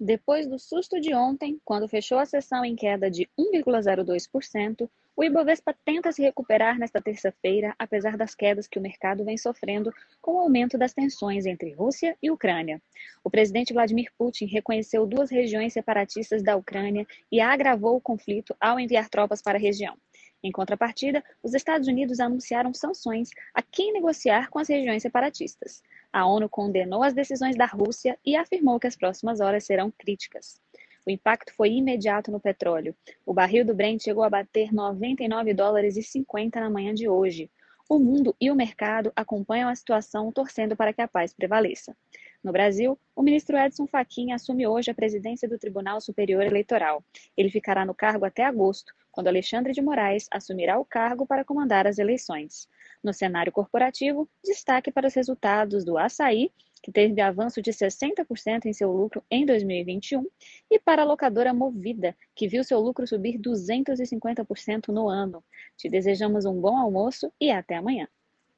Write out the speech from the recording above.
Depois do susto de ontem, quando fechou a sessão em queda de 1,02%, o Ibovespa tenta se recuperar nesta terça-feira, apesar das quedas que o mercado vem sofrendo com o aumento das tensões entre Rússia e Ucrânia. O presidente Vladimir Putin reconheceu duas regiões separatistas da Ucrânia e agravou o conflito ao enviar tropas para a região. Em contrapartida, os Estados Unidos anunciaram sanções a quem negociar com as regiões separatistas. A ONU condenou as decisões da Rússia e afirmou que as próximas horas serão críticas. O impacto foi imediato no petróleo. O barril do Brent chegou a bater 99 dólares e 50 na manhã de hoje. O mundo e o mercado acompanham a situação torcendo para que a paz prevaleça. No Brasil, o ministro Edson Fachin assume hoje a presidência do Tribunal Superior Eleitoral. Ele ficará no cargo até agosto, quando Alexandre de Moraes assumirá o cargo para comandar as eleições. No cenário corporativo, destaque para os resultados do Açaí, que teve avanço de 60% em seu lucro em 2021, e para a locadora Movida, que viu seu lucro subir 250% no ano. Te desejamos um bom almoço e até amanhã.